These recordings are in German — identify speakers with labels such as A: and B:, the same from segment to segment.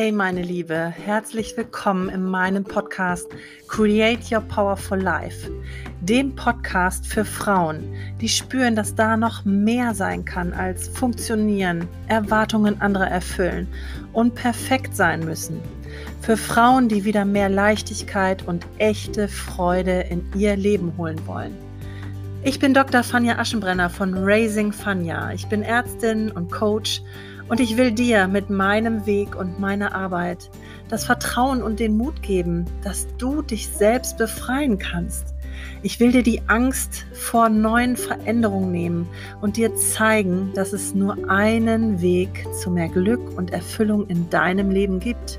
A: Hey meine Liebe, herzlich willkommen in meinem Podcast Create Your Powerful Life, dem Podcast für Frauen, die spüren, dass da noch mehr sein kann als funktionieren, Erwartungen anderer erfüllen und perfekt sein müssen. Für Frauen, die wieder mehr Leichtigkeit und echte Freude in ihr Leben holen wollen. Ich bin Dr. Fanja Aschenbrenner von Raising Fanja. Ich bin Ärztin und Coach und ich will dir mit meinem Weg und meiner Arbeit das Vertrauen und den Mut geben, dass du dich selbst befreien kannst. Ich will dir die Angst vor neuen Veränderungen nehmen und dir zeigen, dass es nur einen Weg zu mehr Glück und Erfüllung in deinem Leben gibt.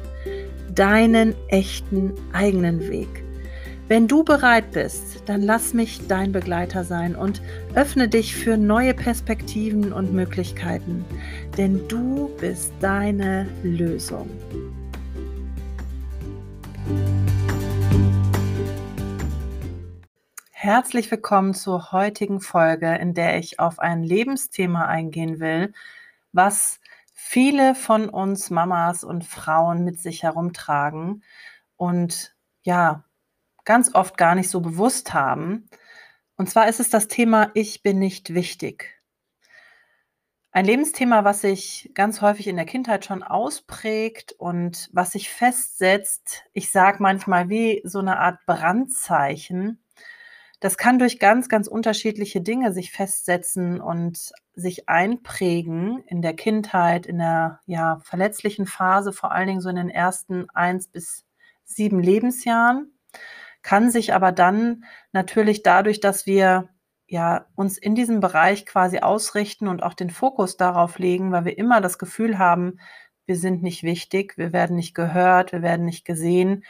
A: Deinen echten eigenen Weg. Wenn du bereit bist, dann lass mich dein Begleiter sein und öffne dich für neue Perspektiven und Möglichkeiten, denn du bist deine Lösung. Herzlich willkommen zur heutigen Folge, in der ich auf ein Lebensthema eingehen will, was viele von uns Mamas und Frauen mit sich herumtragen und ja, ganz oft gar nicht so bewusst haben. Und zwar ist es das Thema Ich bin nicht wichtig. Ein Lebensthema, was sich ganz häufig in der Kindheit schon ausprägt und was sich festsetzt, ich sage manchmal wie so eine Art Brandzeichen. Das kann durch ganz, ganz unterschiedliche Dinge sich festsetzen und sich einprägen in der Kindheit, in der ja, verletzlichen Phase, vor allen Dingen so in den ersten eins bis sieben Lebensjahren kann sich aber dann natürlich dadurch, dass wir ja uns in diesem Bereich quasi ausrichten und auch den Fokus darauf legen, weil wir immer das Gefühl haben, wir sind nicht wichtig, wir werden nicht gehört, wir werden nicht gesehen,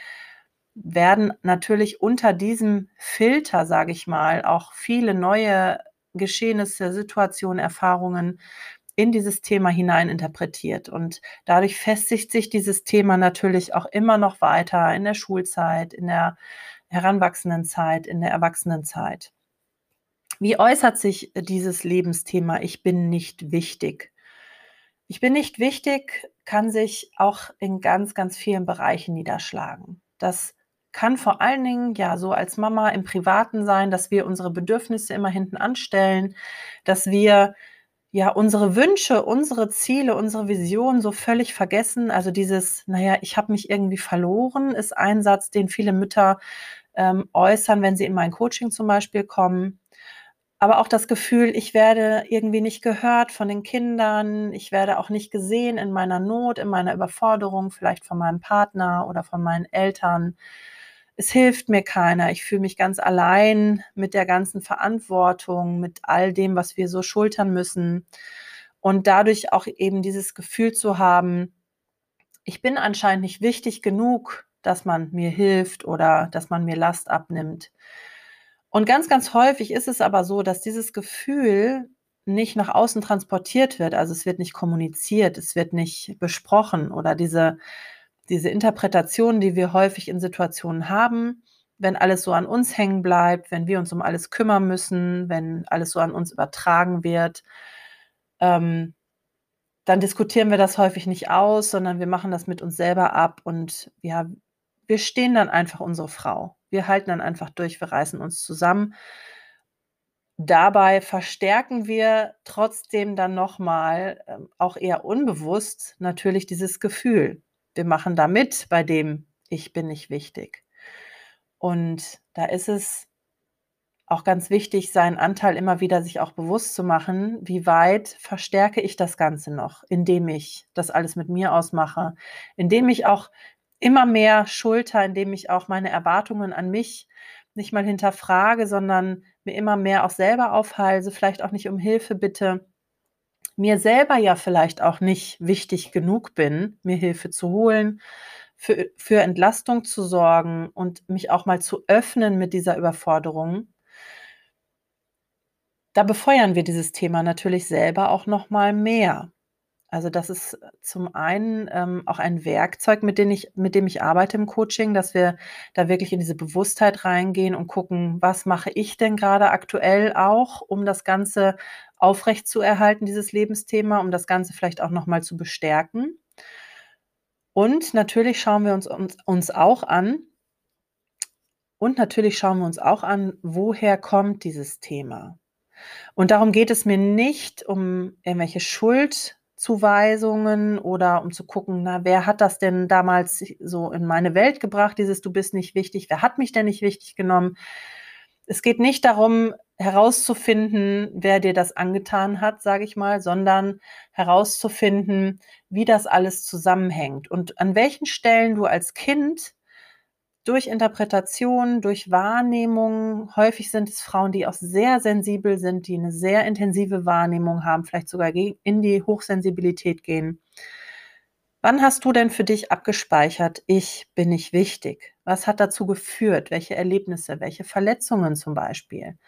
A: werden natürlich unter diesem Filter, sage ich mal, auch viele neue Geschehnisse, Situationen, Erfahrungen in dieses Thema hinein interpretiert. Und dadurch festigt sich dieses Thema natürlich auch immer noch weiter in der Schulzeit, in der Heranwachsendenzeit, in der Erwachsenenzeit. Wie äußert sich dieses Lebensthema Ich bin nicht wichtig? Ich bin nicht wichtig kann sich auch in ganz, ganz vielen Bereichen niederschlagen. Das kann vor allen Dingen ja so als Mama im Privaten sein, dass wir unsere Bedürfnisse immer hinten anstellen, dass wir ja unsere Wünsche, unsere Ziele, unsere Vision so völlig vergessen. Also dieses, naja, ich habe mich irgendwie verloren, ist ein Satz, den viele Mütter ähm, äußern, wenn sie in mein Coaching zum Beispiel kommen. Aber auch das Gefühl, ich werde irgendwie nicht gehört von den Kindern, ich werde auch nicht gesehen in meiner Not, in meiner Überforderung, vielleicht von meinem Partner oder von meinen Eltern. Es hilft mir keiner. Ich fühle mich ganz allein mit der ganzen Verantwortung, mit all dem, was wir so schultern müssen. Und dadurch auch eben dieses Gefühl zu haben, ich bin anscheinend nicht wichtig genug, dass man mir hilft oder dass man mir Last abnimmt. Und ganz, ganz häufig ist es aber so, dass dieses Gefühl nicht nach außen transportiert wird. Also es wird nicht kommuniziert, es wird nicht besprochen oder diese, diese Interpretation, die wir häufig in Situationen haben, wenn alles so an uns hängen bleibt, wenn wir uns um alles kümmern müssen, wenn alles so an uns übertragen wird, ähm, dann diskutieren wir das häufig nicht aus, sondern wir machen das mit uns selber ab und ja, wir stehen dann einfach unsere Frau. Wir halten dann einfach durch, wir reißen uns zusammen. Dabei verstärken wir trotzdem dann nochmal, ähm, auch eher unbewusst, natürlich dieses Gefühl. Wir machen da mit bei dem, ich bin nicht wichtig. Und da ist es auch ganz wichtig, seinen Anteil immer wieder sich auch bewusst zu machen, wie weit verstärke ich das Ganze noch, indem ich das alles mit mir ausmache, indem ich auch immer mehr Schulter, indem ich auch meine Erwartungen an mich nicht mal hinterfrage, sondern mir immer mehr auch selber aufhalse, vielleicht auch nicht um Hilfe bitte, mir selber ja vielleicht auch nicht wichtig genug bin, mir Hilfe zu holen, für, für Entlastung zu sorgen und mich auch mal zu öffnen mit dieser Überforderung. Da befeuern wir dieses Thema natürlich selber auch noch mal mehr. Also das ist zum einen ähm, auch ein Werkzeug, mit dem ich mit dem ich arbeite im Coaching, dass wir da wirklich in diese Bewusstheit reingehen und gucken, was mache ich denn gerade aktuell auch, um das Ganze aufrechtzuerhalten, dieses Lebensthema, um das Ganze vielleicht auch noch mal zu bestärken. Und natürlich schauen wir uns, uns, uns auch an, und natürlich schauen wir uns auch an, woher kommt dieses Thema. Und darum geht es mir nicht um irgendwelche Schuldzuweisungen oder um zu gucken, na, wer hat das denn damals so in meine Welt gebracht, dieses Du bist nicht wichtig, wer hat mich denn nicht wichtig genommen? Es geht nicht darum, herauszufinden, wer dir das angetan hat, sage ich mal, sondern herauszufinden, wie das alles zusammenhängt und an welchen Stellen du als Kind durch Interpretation, durch Wahrnehmung, häufig sind es Frauen, die auch sehr sensibel sind, die eine sehr intensive Wahrnehmung haben, vielleicht sogar in die Hochsensibilität gehen. Wann hast du denn für dich abgespeichert, ich bin nicht wichtig? Was hat dazu geführt? Welche Erlebnisse, welche Verletzungen zum Beispiel?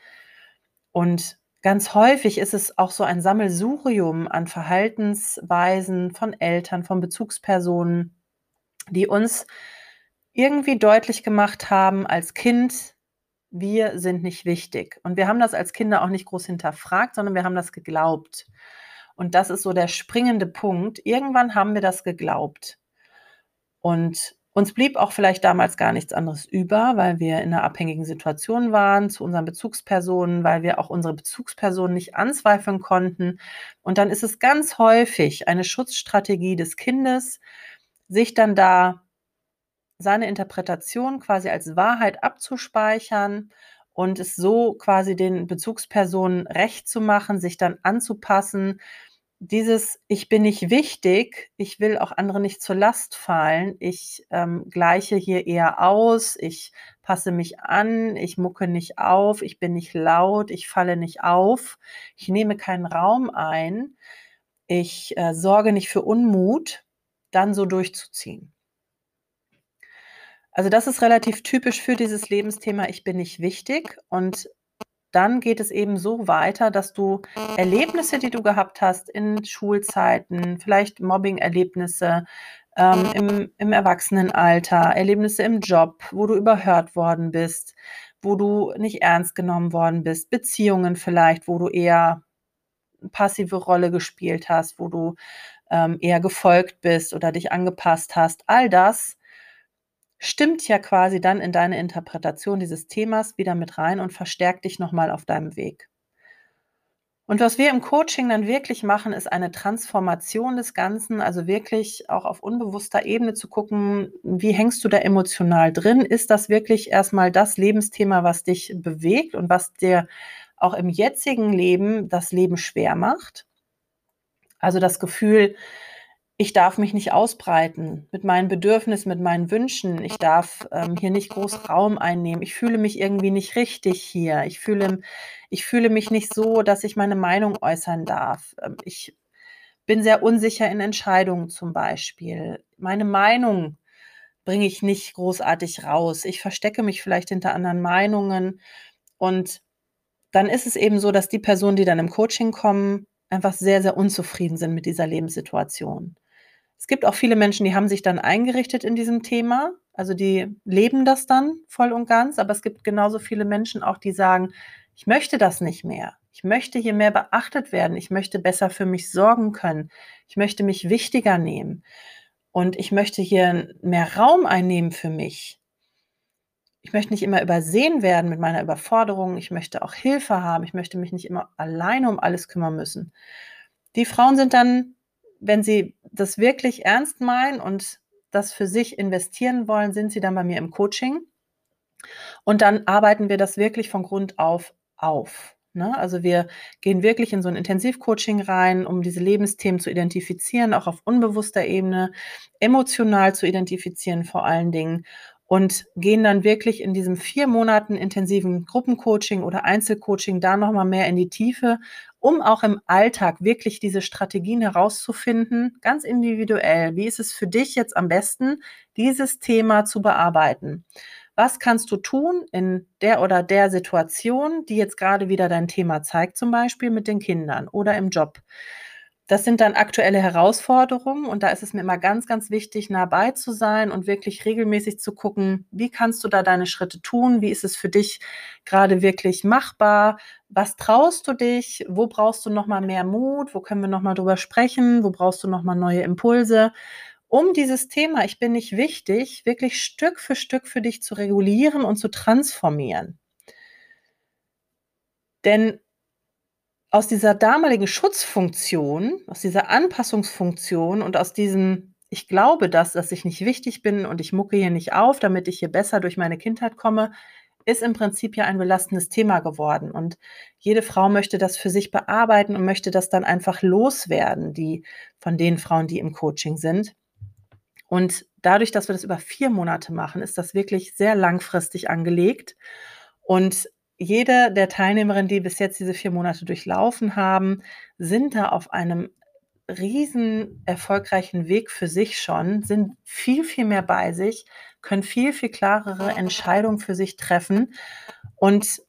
A: Und ganz häufig ist es auch so ein Sammelsurium an Verhaltensweisen von Eltern, von Bezugspersonen, die uns irgendwie deutlich gemacht haben als Kind, wir sind nicht wichtig. Und wir haben das als Kinder auch nicht groß hinterfragt, sondern wir haben das geglaubt. Und das ist so der springende Punkt. Irgendwann haben wir das geglaubt. Und uns blieb auch vielleicht damals gar nichts anderes über, weil wir in einer abhängigen Situation waren zu unseren Bezugspersonen, weil wir auch unsere Bezugspersonen nicht anzweifeln konnten. Und dann ist es ganz häufig eine Schutzstrategie des Kindes, sich dann da seine Interpretation quasi als Wahrheit abzuspeichern und es so quasi den Bezugspersonen recht zu machen, sich dann anzupassen. Dieses Ich bin nicht wichtig, ich will auch andere nicht zur Last fallen, ich ähm, gleiche hier eher aus, ich passe mich an, ich mucke nicht auf, ich bin nicht laut, ich falle nicht auf, ich nehme keinen Raum ein, ich äh, sorge nicht für Unmut, dann so durchzuziehen. Also das ist relativ typisch für dieses Lebensthema, ich bin nicht wichtig. Und dann geht es eben so weiter, dass du Erlebnisse, die du gehabt hast in Schulzeiten, vielleicht Mobbing-Erlebnisse ähm, im, im Erwachsenenalter, Erlebnisse im Job, wo du überhört worden bist, wo du nicht ernst genommen worden bist, Beziehungen vielleicht, wo du eher passive Rolle gespielt hast, wo du ähm, eher gefolgt bist oder dich angepasst hast. All das stimmt ja quasi dann in deine Interpretation dieses Themas wieder mit rein und verstärkt dich nochmal auf deinem Weg. Und was wir im Coaching dann wirklich machen, ist eine Transformation des Ganzen, also wirklich auch auf unbewusster Ebene zu gucken, wie hängst du da emotional drin? Ist das wirklich erstmal das Lebensthema, was dich bewegt und was dir auch im jetzigen Leben das Leben schwer macht? Also das Gefühl, ich darf mich nicht ausbreiten mit meinen Bedürfnissen, mit meinen Wünschen. Ich darf ähm, hier nicht groß Raum einnehmen. Ich fühle mich irgendwie nicht richtig hier. Ich fühle, ich fühle mich nicht so, dass ich meine Meinung äußern darf. Ähm, ich bin sehr unsicher in Entscheidungen zum Beispiel. Meine Meinung bringe ich nicht großartig raus. Ich verstecke mich vielleicht hinter anderen Meinungen. Und dann ist es eben so, dass die Personen, die dann im Coaching kommen, einfach sehr, sehr unzufrieden sind mit dieser Lebenssituation. Es gibt auch viele Menschen, die haben sich dann eingerichtet in diesem Thema, also die leben das dann voll und ganz, aber es gibt genauso viele Menschen auch, die sagen, ich möchte das nicht mehr. Ich möchte hier mehr beachtet werden. Ich möchte besser für mich sorgen können. Ich möchte mich wichtiger nehmen. Und ich möchte hier mehr Raum einnehmen für mich. Ich möchte nicht immer übersehen werden mit meiner Überforderung. Ich möchte auch Hilfe haben. Ich möchte mich nicht immer alleine um alles kümmern müssen. Die Frauen sind dann wenn Sie das wirklich ernst meinen und das für sich investieren wollen, sind Sie dann bei mir im Coaching. Und dann arbeiten wir das wirklich von Grund auf auf. Ne? Also wir gehen wirklich in so ein Intensivcoaching rein, um diese Lebensthemen zu identifizieren, auch auf unbewusster Ebene, emotional zu identifizieren vor allen Dingen und gehen dann wirklich in diesem vier Monaten intensiven Gruppencoaching oder Einzelcoaching da nochmal mehr in die Tiefe, um auch im Alltag wirklich diese Strategien herauszufinden, ganz individuell. Wie ist es für dich jetzt am besten, dieses Thema zu bearbeiten? Was kannst du tun in der oder der Situation, die jetzt gerade wieder dein Thema zeigt, zum Beispiel mit den Kindern oder im Job? Das sind dann aktuelle Herausforderungen und da ist es mir immer ganz, ganz wichtig, nah bei zu sein und wirklich regelmäßig zu gucken, wie kannst du da deine Schritte tun? Wie ist es für dich gerade wirklich machbar? Was traust du dich? Wo brauchst du nochmal mehr Mut? Wo können wir nochmal drüber sprechen? Wo brauchst du nochmal neue Impulse? um dieses Thema, ich bin nicht wichtig, wirklich Stück für Stück für dich zu regulieren und zu transformieren. Denn aus dieser damaligen Schutzfunktion, aus dieser Anpassungsfunktion und aus diesem, ich glaube das, dass ich nicht wichtig bin und ich mucke hier nicht auf, damit ich hier besser durch meine Kindheit komme, ist im Prinzip ja ein belastendes Thema geworden. Und jede Frau möchte das für sich bearbeiten und möchte das dann einfach loswerden, die von den Frauen, die im Coaching sind. Und dadurch, dass wir das über vier Monate machen, ist das wirklich sehr langfristig angelegt. Und jede der Teilnehmerinnen, die bis jetzt diese vier Monate durchlaufen haben, sind da auf einem riesen erfolgreichen Weg für sich schon, sind viel, viel mehr bei sich, können viel, viel klarere Entscheidungen für sich treffen. Und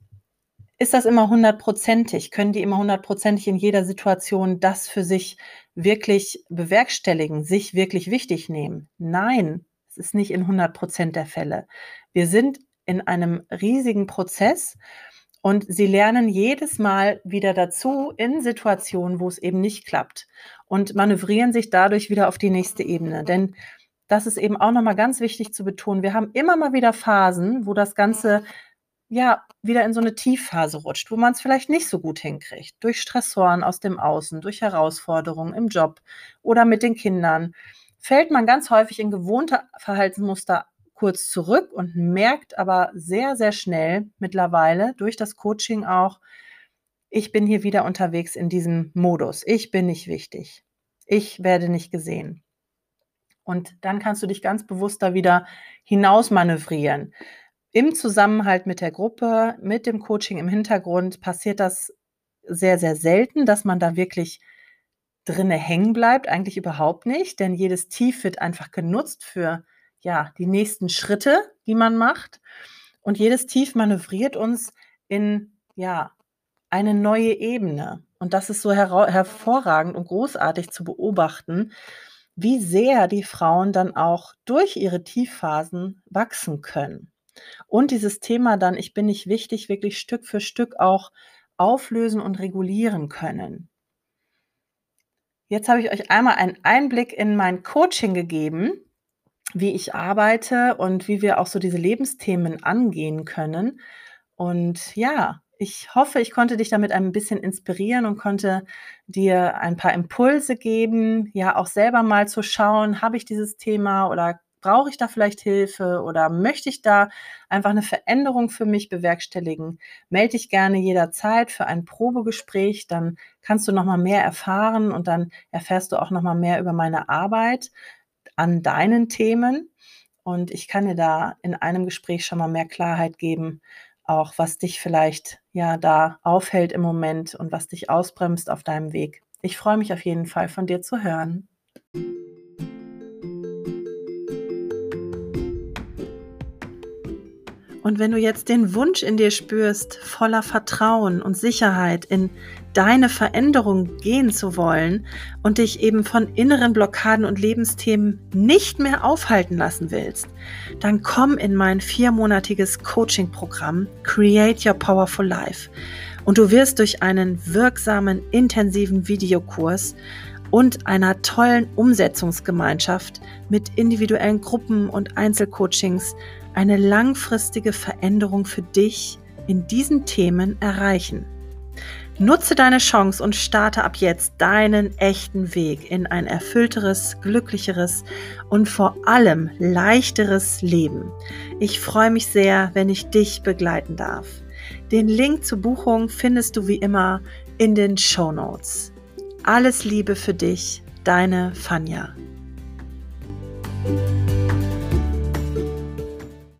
A: ist das immer hundertprozentig? Können die immer hundertprozentig in jeder Situation das für sich wirklich bewerkstelligen, sich wirklich wichtig nehmen? Nein, es ist nicht in 100 Prozent der Fälle. Wir sind in einem riesigen Prozess und sie lernen jedes Mal wieder dazu in Situationen, wo es eben nicht klappt und manövrieren sich dadurch wieder auf die nächste Ebene. Denn das ist eben auch nochmal ganz wichtig zu betonen. Wir haben immer mal wieder Phasen, wo das Ganze ja wieder in so eine Tiefphase rutscht, wo man es vielleicht nicht so gut hinkriegt. Durch Stressoren aus dem Außen, durch Herausforderungen im Job oder mit den Kindern, fällt man ganz häufig in gewohnte Verhaltensmuster kurz zurück und merkt aber sehr, sehr schnell mittlerweile durch das Coaching auch, ich bin hier wieder unterwegs in diesem Modus. Ich bin nicht wichtig. Ich werde nicht gesehen. Und dann kannst du dich ganz bewusst da wieder hinaus manövrieren. Im Zusammenhalt mit der Gruppe, mit dem Coaching im Hintergrund passiert das sehr, sehr selten, dass man da wirklich drinne hängen bleibt. Eigentlich überhaupt nicht, denn jedes Tief wird einfach genutzt für ja, die nächsten Schritte, die man macht. Und jedes Tief manövriert uns in ja, eine neue Ebene. Und das ist so hervorragend und großartig zu beobachten, wie sehr die Frauen dann auch durch ihre Tiefphasen wachsen können. Und dieses Thema dann, ich bin nicht wichtig, wirklich Stück für Stück auch auflösen und regulieren können. Jetzt habe ich euch einmal einen Einblick in mein Coaching gegeben, wie ich arbeite und wie wir auch so diese Lebensthemen angehen können. Und ja, ich hoffe, ich konnte dich damit ein bisschen inspirieren und konnte dir ein paar Impulse geben, ja auch selber mal zu schauen, habe ich dieses Thema oder brauche ich da vielleicht Hilfe oder möchte ich da einfach eine Veränderung für mich bewerkstelligen? Melde dich gerne jederzeit für ein Probegespräch, dann kannst du noch mal mehr erfahren und dann erfährst du auch noch mal mehr über meine Arbeit an deinen Themen und ich kann dir da in einem Gespräch schon mal mehr Klarheit geben, auch was dich vielleicht ja da aufhält im Moment und was dich ausbremst auf deinem Weg. Ich freue mich auf jeden Fall von dir zu hören. Und wenn du jetzt den Wunsch in dir spürst, voller Vertrauen und Sicherheit in deine Veränderung gehen zu wollen und dich eben von inneren Blockaden und Lebensthemen nicht mehr aufhalten lassen willst, dann komm in mein viermonatiges Coaching-Programm Create Your Powerful Life. Und du wirst durch einen wirksamen, intensiven Videokurs und einer tollen Umsetzungsgemeinschaft mit individuellen Gruppen und Einzelcoachings eine langfristige Veränderung für dich in diesen Themen erreichen. Nutze deine Chance und starte ab jetzt deinen echten Weg in ein erfüllteres, glücklicheres und vor allem leichteres Leben. Ich freue mich sehr, wenn ich dich begleiten darf. Den Link zur Buchung findest du wie immer in den Show Notes. Alles Liebe für dich, deine Fanja.